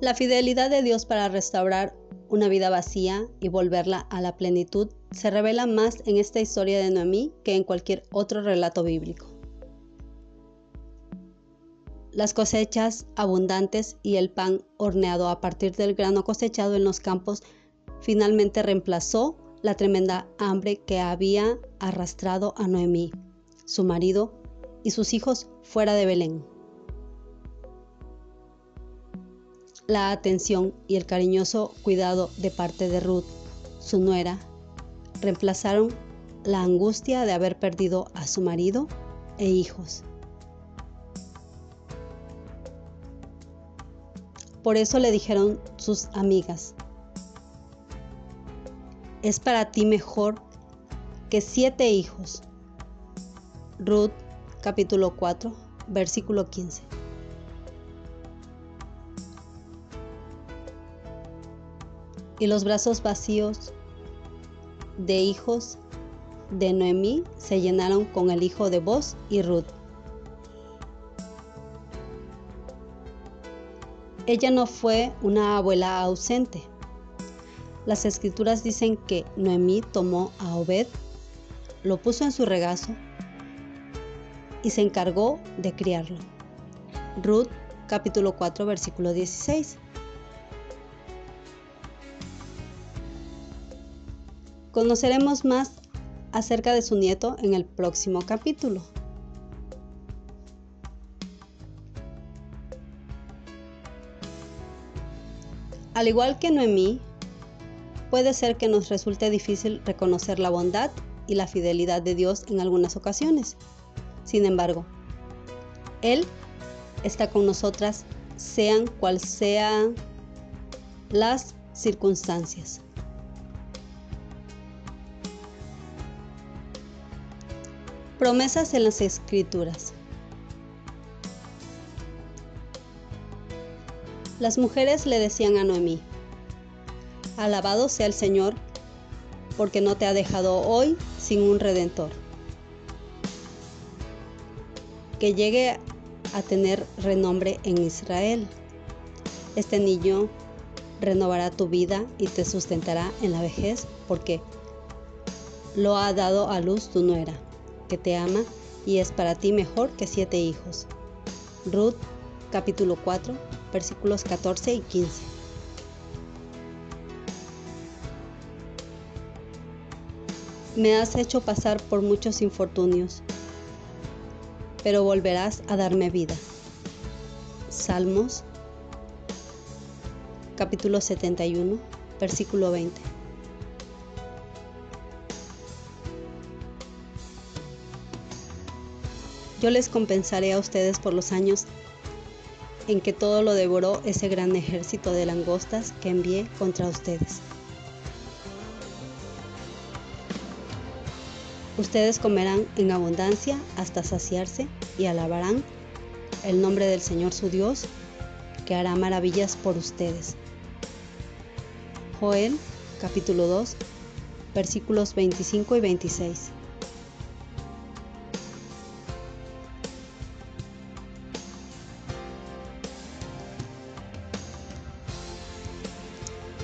La fidelidad de Dios para restaurar una vida vacía y volverla a la plenitud se revela más en esta historia de Noemí que en cualquier otro relato bíblico. Las cosechas abundantes y el pan horneado a partir del grano cosechado en los campos finalmente reemplazó la tremenda hambre que había arrastrado a Noemí, su marido y sus hijos fuera de Belén. La atención y el cariñoso cuidado de parte de Ruth, su nuera, reemplazaron la angustia de haber perdido a su marido e hijos. Por eso le dijeron sus amigas, es para ti mejor que siete hijos. Ruth capítulo 4 versículo 15. Y los brazos vacíos de hijos de Noemí se llenaron con el hijo de Boz y Ruth. Ella no fue una abuela ausente. Las escrituras dicen que Noemí tomó a Obed, lo puso en su regazo y se encargó de criarlo. Ruth capítulo 4 versículo 16. Conoceremos más acerca de su nieto en el próximo capítulo. Al igual que Noemí, puede ser que nos resulte difícil reconocer la bondad y la fidelidad de Dios en algunas ocasiones. Sin embargo, Él está con nosotras sean cual sean las circunstancias. Promesas en las Escrituras. Las mujeres le decían a Noemí, Alabado sea el Señor, porque no te ha dejado hoy sin un redentor. Que llegue a tener renombre en Israel. Este niño renovará tu vida y te sustentará en la vejez, porque lo ha dado a luz tu nuera que te ama y es para ti mejor que siete hijos. Ruth capítulo 4 versículos 14 y 15. Me has hecho pasar por muchos infortunios, pero volverás a darme vida. Salmos capítulo 71 versículo 20. Yo les compensaré a ustedes por los años en que todo lo devoró ese gran ejército de langostas que envié contra ustedes. Ustedes comerán en abundancia hasta saciarse y alabarán el nombre del Señor su Dios, que hará maravillas por ustedes. Joel capítulo 2 versículos 25 y 26.